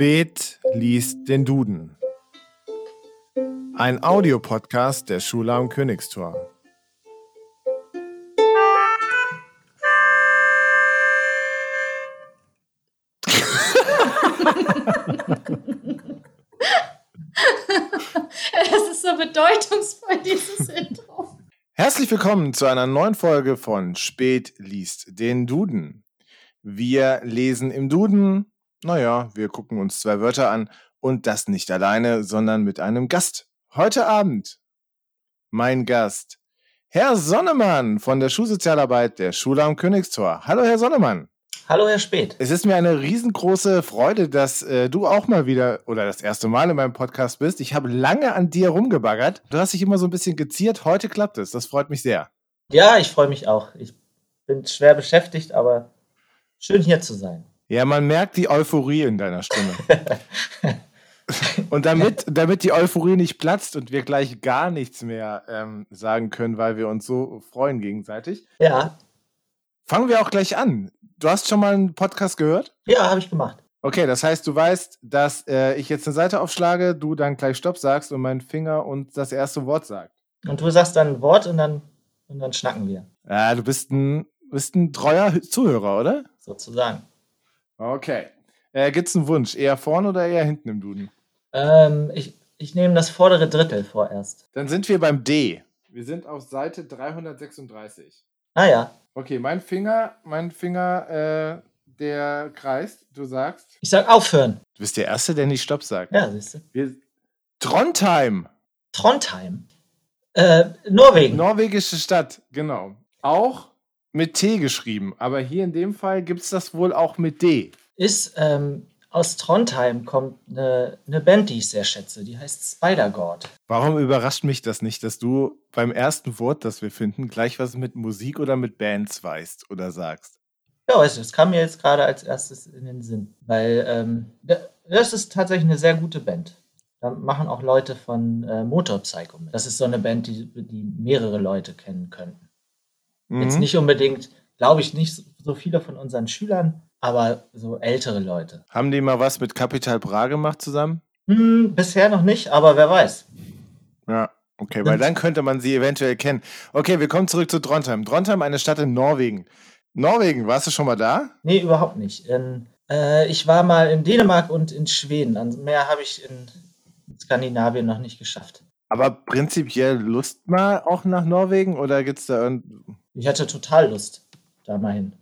Spät liest den Duden. Ein Audiopodcast der Schule am Königstor. Das ist so bedeutungsvoll, dieses Intro. Herzlich willkommen zu einer neuen Folge von Spät liest den Duden. Wir lesen im Duden, naja, wir gucken uns zwei Wörter an und das nicht alleine, sondern mit einem Gast. Heute Abend mein Gast, Herr Sonnemann von der Schulsozialarbeit der Schule am Königstor. Hallo, Herr Sonnemann. Hallo, Herr Speth. Es ist mir eine riesengroße Freude, dass äh, du auch mal wieder oder das erste Mal in meinem Podcast bist. Ich habe lange an dir rumgebaggert. Du hast dich immer so ein bisschen geziert. Heute klappt es. Das freut mich sehr. Ja, ich freue mich auch. Ich bin schwer beschäftigt, aber schön hier zu sein. Ja, man merkt die Euphorie in deiner Stimme. und damit, damit die Euphorie nicht platzt und wir gleich gar nichts mehr ähm, sagen können, weil wir uns so freuen gegenseitig, Ja, fangen wir auch gleich an. Du hast schon mal einen Podcast gehört? ja, habe ich gemacht. Okay, das heißt, du weißt, dass äh, ich jetzt eine Seite aufschlage, du dann gleich Stopp sagst und mein Finger und das erste Wort sagt. Und du sagst dann ein Wort und dann, und dann schnacken wir, Ja, du bist ein, bist ein treuer Zuhörer, oder? sozusagen. Okay. Äh, gibt's einen Wunsch? Eher vorne oder eher hinten im Duden? Ähm, ich, ich nehme das vordere Drittel vorerst. Dann sind wir beim D. Wir sind auf Seite 336. Ah ja, Okay, mein Finger, mein Finger, äh, der kreist. Du sagst. ich sag aufhören. Du bist der Erste, der nicht Stopp sagt. Ja, siehst du. Wir, Trondheim. Trondheim. Äh, Norwegen. Norwegische Stadt, genau. Auch mit T geschrieben, aber hier in dem Fall gibt es das wohl auch mit D. ist, ähm, aus Trondheim kommt eine, eine Band, die ich sehr schätze. Die heißt Spider-God. Warum überrascht mich das nicht, dass du beim ersten Wort, das wir finden, gleich was mit Musik oder mit Bands weißt oder sagst? Ja, weißt du, das kam mir jetzt gerade als erstes in den Sinn, weil ähm, da- das ist tatsächlich eine sehr gute Band. Da machen auch Leute von äh, Motor Psycho mit. Das ist so eine Band, die, die mehrere Leute kennen könnten. Jetzt Mhm. nicht unbedingt, glaube ich, nicht so- viele von unseren Schülern, aber so ältere Leute. Haben die mal was mit Capital Bra gemacht zusammen? Hm, bisher noch nicht, aber wer weiß. Ja, okay, weil dann könnte man sie eventuell kennen. Okay, wir kommen zurück zu Trondheim. Trondheim, eine Stadt in Norwegen. Norwegen, warst du schon mal da? Nee, überhaupt nicht. In, äh, ich war mal in Dänemark und in Schweden. Mehr habe ich in Skandinavien noch nicht geschafft. Aber prinzipiell Lust mal auch nach Norwegen oder gibt's da irgend... Ich hatte total Lust, da mal hin.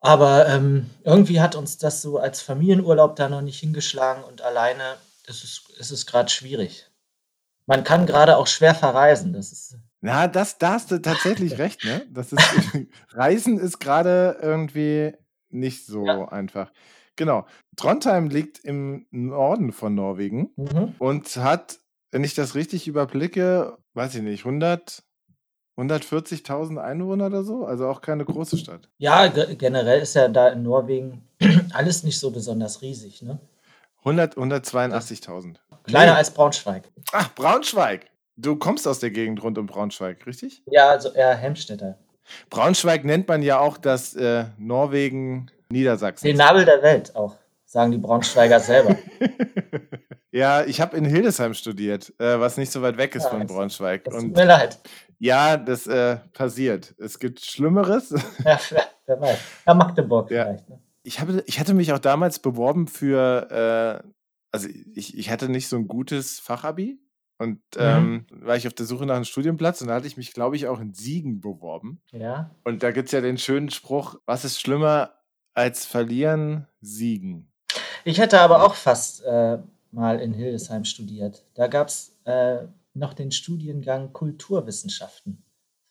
Aber ähm, irgendwie hat uns das so als Familienurlaub da noch nicht hingeschlagen und alleine ist es, ist es gerade schwierig. Man kann gerade auch schwer verreisen. Das ist, Na, das, da hast du tatsächlich recht, ne? Das ist, Reisen ist gerade irgendwie nicht so Ja. einfach. Genau. Trondheim liegt im Norden von Norwegen mhm. und hat, wenn ich das richtig überblicke, weiß ich nicht, 100, 140.000 Einwohner oder so. Also auch keine große Stadt. Ja, ge generell ist ja da in Norwegen alles nicht so besonders riesig. Ne? 100, 182.000. Kleiner als Braunschweig. Ach, Braunschweig. Du kommst aus der Gegend rund um Braunschweig, richtig? Ja, also eher Hemstetter. Braunschweig nennt man ja auch das äh, Norwegen Niedersachsen. Den Nabel der Welt auch, sagen die Braunschweiger selber. ja, ich habe in Hildesheim studiert, äh, was nicht so weit weg ist Ja, von das- Braunschweig. Das tut Und mir leid. ja, das äh, passiert. Es gibt Schlimmeres. Ja, wer, weiß. Ja, Magdeburg Ja. vielleicht. Ne? Ich, habe, ich hatte mich auch damals beworben für, äh, also ich, ich hatte nicht so ein gutes Fachabi und ähm, war ich auf der Suche nach einem Studienplatz und da hatte ich mich, glaube ich, auch in Siegen beworben. Ja. Und da gibt es ja den schönen Spruch, was ist schlimmer als verlieren, siegen. Ich hätte aber auch fast äh, mal in Hildesheim studiert. Da gab es äh, noch den Studiengang Kulturwissenschaften.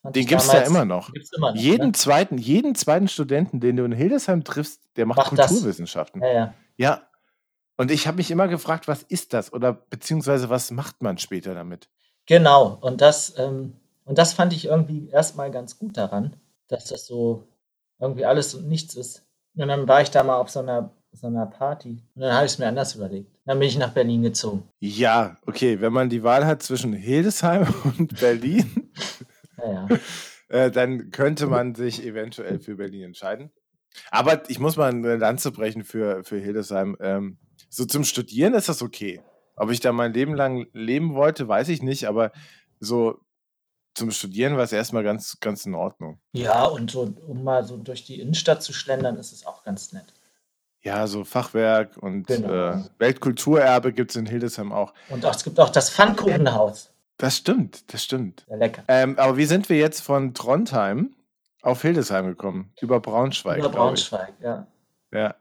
Fand Den gibt es ja immer noch. Immer noch. Jeden Ne? zweiten, jeden zweiten Studenten, den du in Hildesheim triffst, der macht, Macht. Kulturwissenschaften. Ja, ja. Ja. Und ich habe mich immer gefragt, was ist das? Oder beziehungsweise was macht man später damit? Genau. Und das, ähm, und das fand ich irgendwie erstmal ganz gut daran, dass das so irgendwie alles und nichts ist. Und dann war ich da mal auf so einer, so einer Party. Und dann habe ich es mir anders überlegt. Dann bin ich nach Berlin gezogen. Ja, okay, wenn man die Wahl hat zwischen Hildesheim und Berlin, Ja, ja. äh, dann könnte man sich eventuell für Berlin entscheiden. Aber ich muss mal eine Lanze brechen für, für Hildesheim. Ähm, so zum Studieren ist das okay. Ob ich da mein Leben lang leben wollte, weiß ich nicht, aber so zum Studieren war es erstmal ganz, ganz in Ordnung. Ja, und so, um mal so durch die Innenstadt zu schlendern, ist es auch ganz nett. Ja, so Fachwerk und Genau. äh, Weltkulturerbe gibt es in Hildesheim auch. Und auch, es gibt auch das Pfannkuchenhaus. Das stimmt, das stimmt. Sehr lecker. Ähm, aber wie sind wir jetzt von Trondheim auf Hildesheim gekommen? Über Braunschweig. Über. Braunschweig, ja. Ja.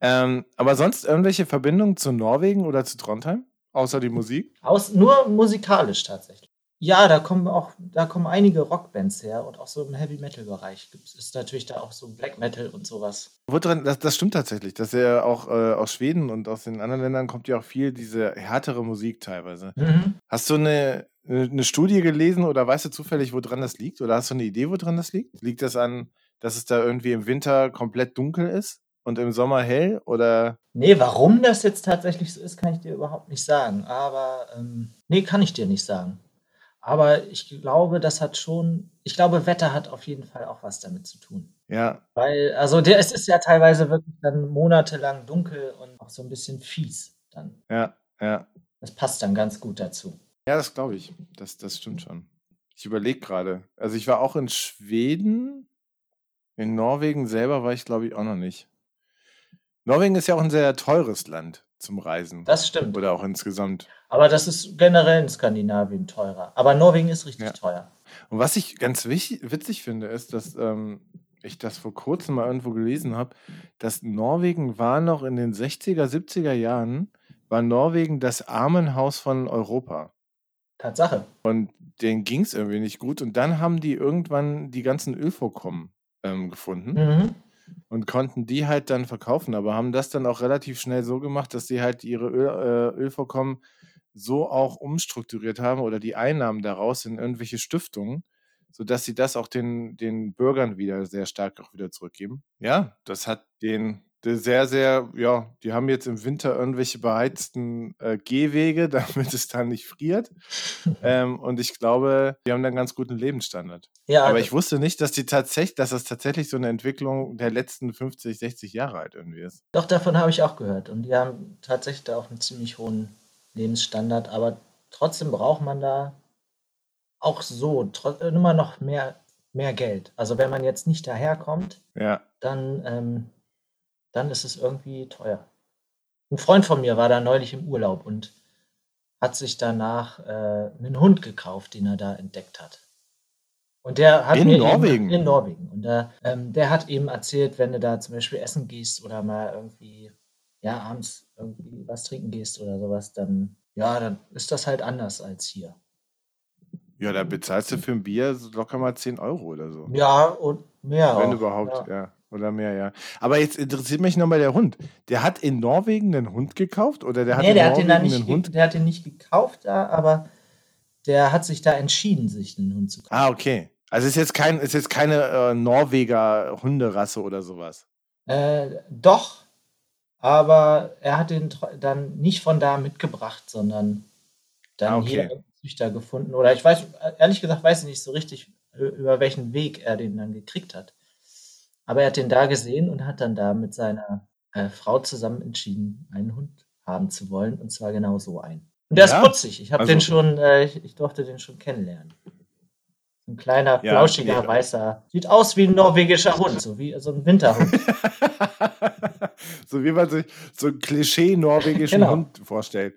Ähm, aber sonst irgendwelche Verbindungen zu Norwegen oder zu Trondheim? Außer die Musik? Aus, nur musikalisch tatsächlich. Ja, da kommen auch, da kommen einige Rockbands her und auch so im Heavy Metal Bereich gibt es natürlich da auch so Black Metal und sowas. Das, das stimmt tatsächlich. Dass ja auch äh, aus Schweden und aus den anderen Ländern kommt ja auch viel diese härtere Musik teilweise. Mhm. Hast du eine, eine Studie gelesen oder weißt du zufällig, woran das liegt? Oder hast du eine Idee, woran das liegt? Liegt das an, dass es da irgendwie im Winter komplett dunkel ist und im Sommer hell? Oder Nee, warum das jetzt tatsächlich so ist, kann ich dir überhaupt nicht sagen. Aber ähm, nee, kann ich dir nicht sagen. Aber ich glaube, das hat schon, ich glaube, Wetter hat auf jeden Fall auch was damit zu tun. ja, Weil, also der, es ist ja teilweise wirklich dann monatelang dunkel und auch so ein bisschen fies. Dann. ja, ja. Das passt dann ganz gut dazu. Ja, das glaube ich. Das, das stimmt schon. Ich überlege gerade. Also ich war auch in Schweden. In Norwegen selber war ich, glaube ich, auch noch nicht. Norwegen ist ja auch ein sehr teures Land zum Reisen. Das stimmt. Oder auch insgesamt. Aber das ist generell in Skandinavien teurer. Aber Norwegen ist richtig Ja. teuer. Und was ich ganz witzig finde, ist, dass ähm, ich das vor kurzem mal irgendwo gelesen habe, dass Norwegen war noch in den 60er, 70er Jahren, war Norwegen das Armenhaus von Europa. Tatsache. Und denen ging es irgendwie nicht gut. Und dann haben die irgendwann die ganzen Ölvorkommen ähm, gefunden Mhm. Und konnten die halt dann verkaufen, aber haben das dann auch relativ schnell so gemacht, dass sie halt ihre Öl, äh, Ölvorkommen so auch umstrukturiert haben oder die Einnahmen daraus in irgendwelche Stiftungen, sodass sie das auch den, den Bürgern wieder sehr stark auch wieder zurückgeben. Ja, das hat den sehr, sehr, ja, die haben jetzt im Winter irgendwelche beheizten äh, Gehwege, damit es dann nicht friert. ähm, und ich glaube, die haben dann einen ganz guten Lebensstandard. Ja, Aber ich wusste nicht, dass die tatsächlich, dass das tatsächlich so eine Entwicklung der letzten 50, 60 Jahre halt irgendwie ist. Doch, davon habe ich auch gehört. Und die haben tatsächlich da auch einen ziemlich hohen Lebensstandard. Aber trotzdem braucht man da auch so äh, immer noch mehr, mehr Geld. Also wenn man jetzt nicht daherkommt, Ja. dann, ähm, dann ist es irgendwie teuer. Ein Freund von mir war da neulich im Urlaub und hat sich danach äh, einen Hund gekauft, den er da entdeckt hat. Und der hat In mir Norwegen? Eben, in Norwegen. Und der, ähm, der hat eben erzählt, wenn du da zum Beispiel essen gehst oder mal irgendwie, ja, abends irgendwie was trinken gehst oder sowas, dann, ja, dann ist das halt anders als hier. Ja, da bezahlst du für ein Bier locker mal 10 Euro oder so. Ja, und mehr Wenn auch. überhaupt, Ja. ja. Oder mehr, ja. Aber jetzt interessiert mich nochmal der Hund. Der hat in Norwegen einen Hund gekauft oder der hat nee, in der hat, den Norwegen einen Hund? der hat den nicht gekauft da, aber der hat sich da entschieden, sich einen Hund zu kaufen. Ah, okay. Also ist jetzt kein, ist jetzt keine äh, Norweger Hunderasse oder sowas. Äh, doch, aber er hat den dann nicht von da mitgebracht, sondern dann Ah, okay. hier einen Züchter gefunden. Oder ich weiß, ehrlich gesagt, weiß ich nicht so richtig, über welchen Weg er den dann gekriegt hat. Aber er hat den da gesehen und hat dann da mit seiner äh, Frau zusammen entschieden, einen Hund haben zu wollen. Und zwar genau so einen. Und der Ja, ist putzig. Ich habe also- den schon, äh, ich, ich durfte den schon kennenlernen. Ein kleiner, Ja, flauschiger, weißer. Sieht aus wie ein norwegischer Hund, so wie so ein Winterhund. so wie man sich so einen Klischee-norwegischen Genau. Hund vorstellt.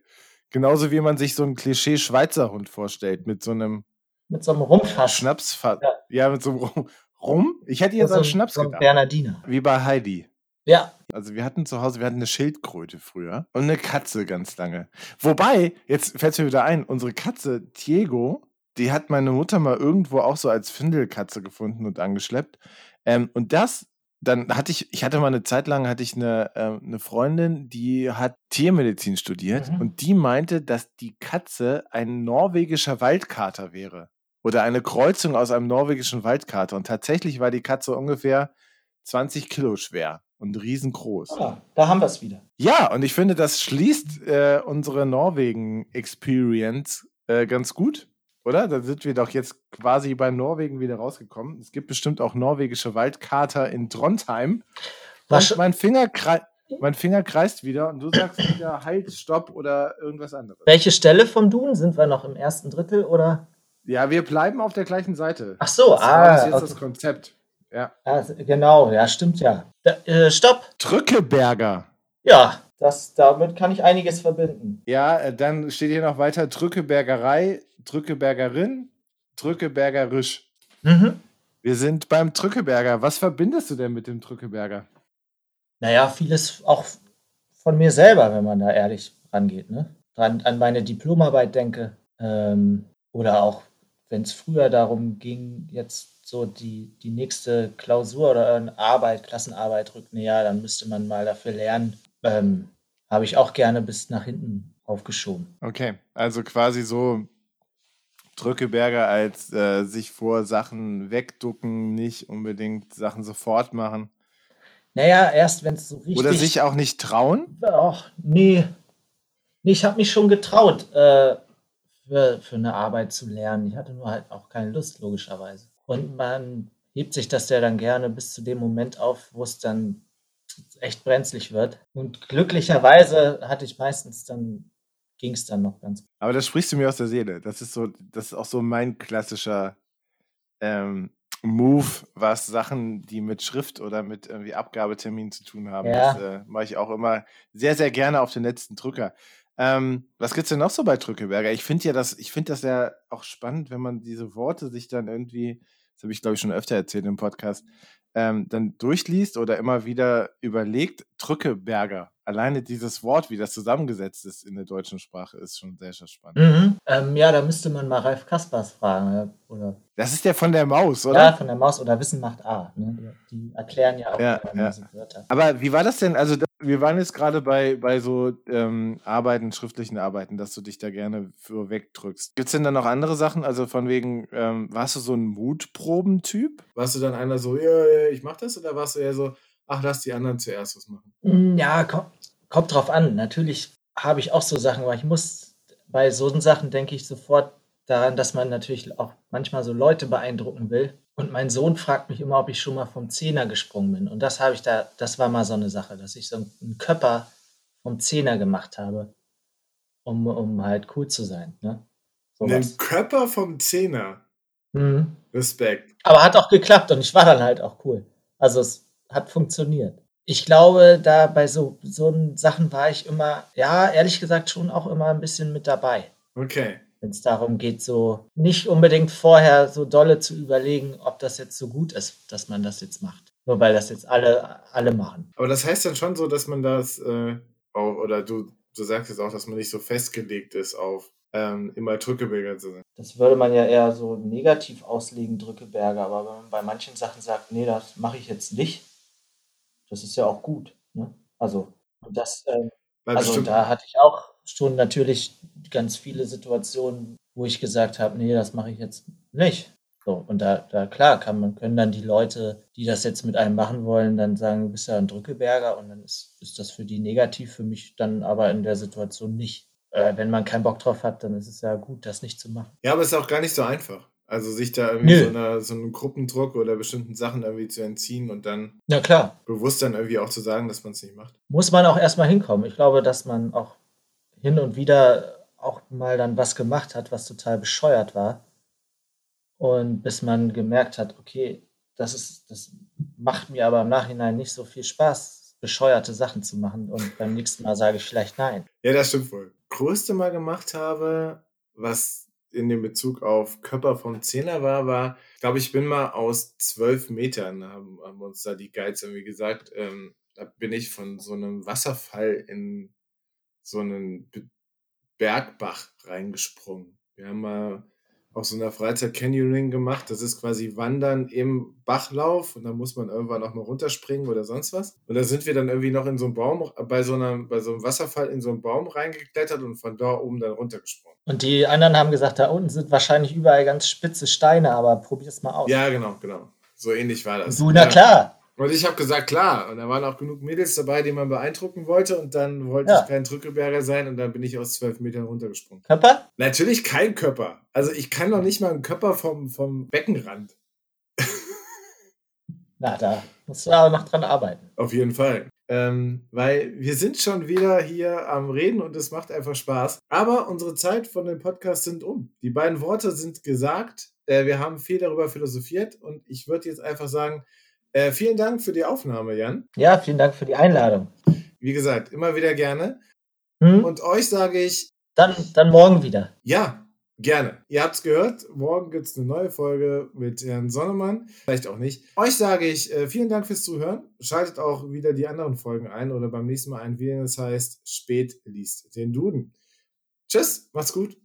Genauso wie man sich so einen Klischee-Schweizer Hund vorstellt, mit so einem Mit so einem Rumpfass. Schnapsfass. Ja. Ja. mit so einem Rum. Rum? Ich hätte jetzt so an Schnaps so gedacht. Bernardiner. Wie bei Heidi. Ja, Also wir hatten zu Hause, wir hatten eine Schildkröte früher und eine Katze ganz lange. Wobei, jetzt fällt mir wieder ein, unsere Katze Diego, die hat meine Mutter mal irgendwo auch so als Findelkatze gefunden und angeschleppt. Ähm, und das, dann hatte ich, ich hatte mal eine Zeit lang, hatte ich eine, ähm, eine Freundin, die hat Tiermedizin studiert Mhm. und die meinte, dass die Katze ein norwegischer Waldkater wäre. Oder eine Kreuzung aus einem norwegischen Waldkater. Und tatsächlich war die Katze ungefähr 20 Kilo schwer und riesengroß. ah, da haben wir es wieder. Ja, und ich finde, das schließt äh, unsere Norwegen-Experience äh, ganz gut. oder? Da sind wir doch jetzt quasi bei Norwegen wieder rausgekommen. Es gibt bestimmt auch norwegische Waldkater in Trondheim. Was- mein Finger, mein Finger kreist wieder und du sagst wieder Halt, Stopp oder irgendwas anderes. Welche Stelle vom Duden? Sind wir noch im ersten Drittel oder? Ja, wir bleiben auf der gleichen Seite. Ach so, das ah, bis jetzt okay. das Konzept. Ja. Ah, genau, ja, stimmt ja. Da, äh, stopp. Drückeberger. Ja, das, damit kann ich einiges verbinden. Ja, äh, dann steht hier noch weiter Drückebergerei, Drückebergerin, Drückebergerisch. Mhm. Wir sind beim Drückeberger. Was verbindest du denn mit dem Drückeberger? Naja, vieles auch von mir selber, wenn man da ehrlich rangeht. Ne? Dran, an meine Diplomarbeit denke. Ähm, oder auch, wenn es früher darum ging, jetzt so die, die nächste Klausur oder eine Arbeit, Klassenarbeit rückt näher, dann müsste man mal dafür lernen. Ähm, Habe ich auch gerne bis nach hinten aufgeschoben. Okay, also quasi so Drückeberger als äh, sich vor Sachen wegducken, nicht unbedingt Sachen sofort machen. Naja, erst wenn es so richtig. Oder sich auch nicht trauen. Ach, nee. Nee, ich habe mich schon getraut, äh, für, für eine Arbeit zu lernen. Ich hatte nur halt auch keine Lust, logischerweise. Und man hebt sich das ja dann gerne bis zu dem Moment auf, wo es dann echt brenzlig wird. Und glücklicherweise hatte ich meistens dann, ging es dann noch ganz gut. Aber das sprichst du mir aus der Seele. Das ist so, das ist auch so mein klassischer ähm, Move, was Sachen, die mit Schrift oder mit irgendwie Abgabetermin zu tun haben. Ja. Das äh, mache ich auch immer sehr, sehr gerne auf den letzten Drücker. Ähm, was gibt's denn noch so bei Drückeberger? Ich finde ja das, ich finde das ja auch spannend, wenn man diese Worte sich dann irgendwie, das habe ich glaube ich schon öfter erzählt im Podcast, ähm, dann durchliest oder immer wieder überlegt, Drückeberger. Alleine dieses Wort, wie das zusammengesetzt ist in der deutschen Sprache, ist schon sehr, sehr spannend. Mhm. Ähm, ja, da müsste man mal Ralf Kaspers fragen. ja, Oder, Das ist der von der Maus, oder? ja, von der Maus oder Wissen macht A. Ne? Die erklären ja auch Ja, ja. diese Wörter. Aber wie war das denn? Also, wir waren jetzt gerade bei, bei so ähm, Arbeiten, schriftlichen Arbeiten, dass du dich da gerne für wegdrückst. Gibt es denn da noch andere Sachen? Also, von wegen, ähm, warst du so ein Mutprobentyp? Warst du dann einer so, ja, ja, ich mach das? Oder warst du eher so, ach, lass die anderen zuerst was machen? Mm, Ja, kommt, kommt drauf an. Natürlich habe ich auch so Sachen, aber ich muss bei so Sachen denke ich sofort daran, dass man natürlich auch manchmal so Leute beeindrucken will. Und mein Sohn fragt mich immer, ob ich schon mal vom Zehner gesprungen bin. Und das habe ich da, das war mal so eine Sache, dass ich so einen Körper vom Zehner gemacht habe, um, um halt cool zu sein. Ne? Sowas. Körper vom Zehner. Mhm. Respekt. Aber hat auch geklappt und ich war dann halt auch cool. Also es hat funktioniert. Ich glaube, da bei so, so Sachen war ich immer, ja, ehrlich gesagt schon auch immer ein bisschen mit dabei. Okay. Wenn es darum geht, so nicht unbedingt vorher so dolle zu überlegen, ob das jetzt so gut ist, dass man das jetzt macht. Nur weil das jetzt alle, alle machen. Aber das heißt dann schon so, dass man das äh, auch, oder du, du sagst jetzt auch, dass man nicht so festgelegt ist auf ähm, immer Drückebilder zu sein. Das würde man ja eher so negativ auslegen, Drückeberger. Aber wenn man bei manchen Sachen sagt, nee, das mache ich jetzt nicht, das ist ja auch gut. Ne? Also, das, ähm, Weil Also da hatte ich auch schon natürlich ganz viele Situationen, wo ich gesagt habe, nee, das mache ich jetzt nicht. So, und da, da klar kann man, können dann die Leute, die das jetzt mit einem machen wollen, dann sagen, du bist ja ein Drückeberger und dann ist, ist das für die negativ, für mich dann aber in der Situation nicht. Äh, wenn man keinen Bock drauf hat, dann ist es ja gut, das nicht zu machen. Ja, aber es ist auch gar nicht so einfach. Also sich da irgendwie Nö. so, einer, so einem Gruppendruck oder bestimmten Sachen irgendwie zu entziehen und dann Na klar, bewusst dann irgendwie auch zu sagen, dass man es nicht macht. muss man auch erstmal hinkommen. Ich glaube, dass man auch hin und wieder auch mal dann was gemacht hat, was total bescheuert war. Und bis man gemerkt hat, okay, das ist, das macht mir aber im Nachhinein nicht so viel Spaß, bescheuerte Sachen zu machen. Und beim nächsten Mal sage ich vielleicht nein. Ja, das stimmt wohl. Größte mal gemacht habe, was in dem Bezug auf Körper vom Zehner war, war, glaube, ich bin mal aus zwölf Metern, haben, haben uns da die Guides irgendwie gesagt, ähm, da bin ich von so einem Wasserfall in so einen Be- Bergbach reingesprungen. Wir haben mal auf so einer Freizeit Canyoning gemacht. Das ist quasi Wandern im Bachlauf und dann muss man irgendwann auch mal runterspringen oder sonst was. Und da sind wir dann irgendwie noch in so einem Baum, bei so einem, bei so einem Wasserfall in so einen Baum reingeklettert und von da oben dann runtergesprungen. Und die anderen haben gesagt, da unten sind wahrscheinlich überall ganz spitze Steine, aber probier es mal aus. Ja, genau, genau. So ähnlich war das. du, na ja. klar. Und ich habe gesagt, klar. Und da waren auch genug Mädels dabei, die man beeindrucken wollte. Und dann wollte Ja. ich kein Drückeberger sein. Und dann bin ich aus zwölf Metern runtergesprungen. Körper? Natürlich kein Körper. Also ich kann noch nicht mal einen Körper vom, vom Beckenrand. Na, da musst du aber noch dran arbeiten. Auf jeden Fall. Ähm, weil wir sind schon wieder hier am Reden und es macht einfach Spaß. Aber unsere Zeit von dem Podcast sind um. Die beiden Worte sind gesagt. Äh, wir haben viel darüber philosophiert und ich würde jetzt einfach sagen, äh, vielen Dank für die Aufnahme, Jan. Ja, vielen Dank für die Einladung. Wie gesagt, immer wieder gerne. Hm? Und euch sage ich, Dann, dann morgen wieder. ja, gerne. Ihr habt's gehört, morgen gibt's eine neue Folge mit Herrn Sonnemann. Vielleicht auch nicht. Euch sage ich, äh, vielen Dank fürs Zuhören. Schaltet auch wieder die anderen Folgen ein oder beim nächsten Mal ein, wie es heißt, spät liest den Duden. Tschüss, macht's gut.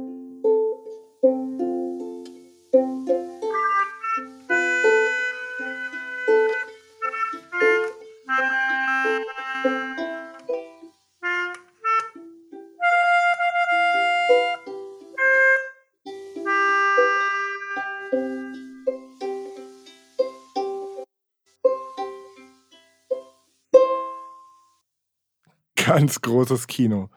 Ganz großes Kino.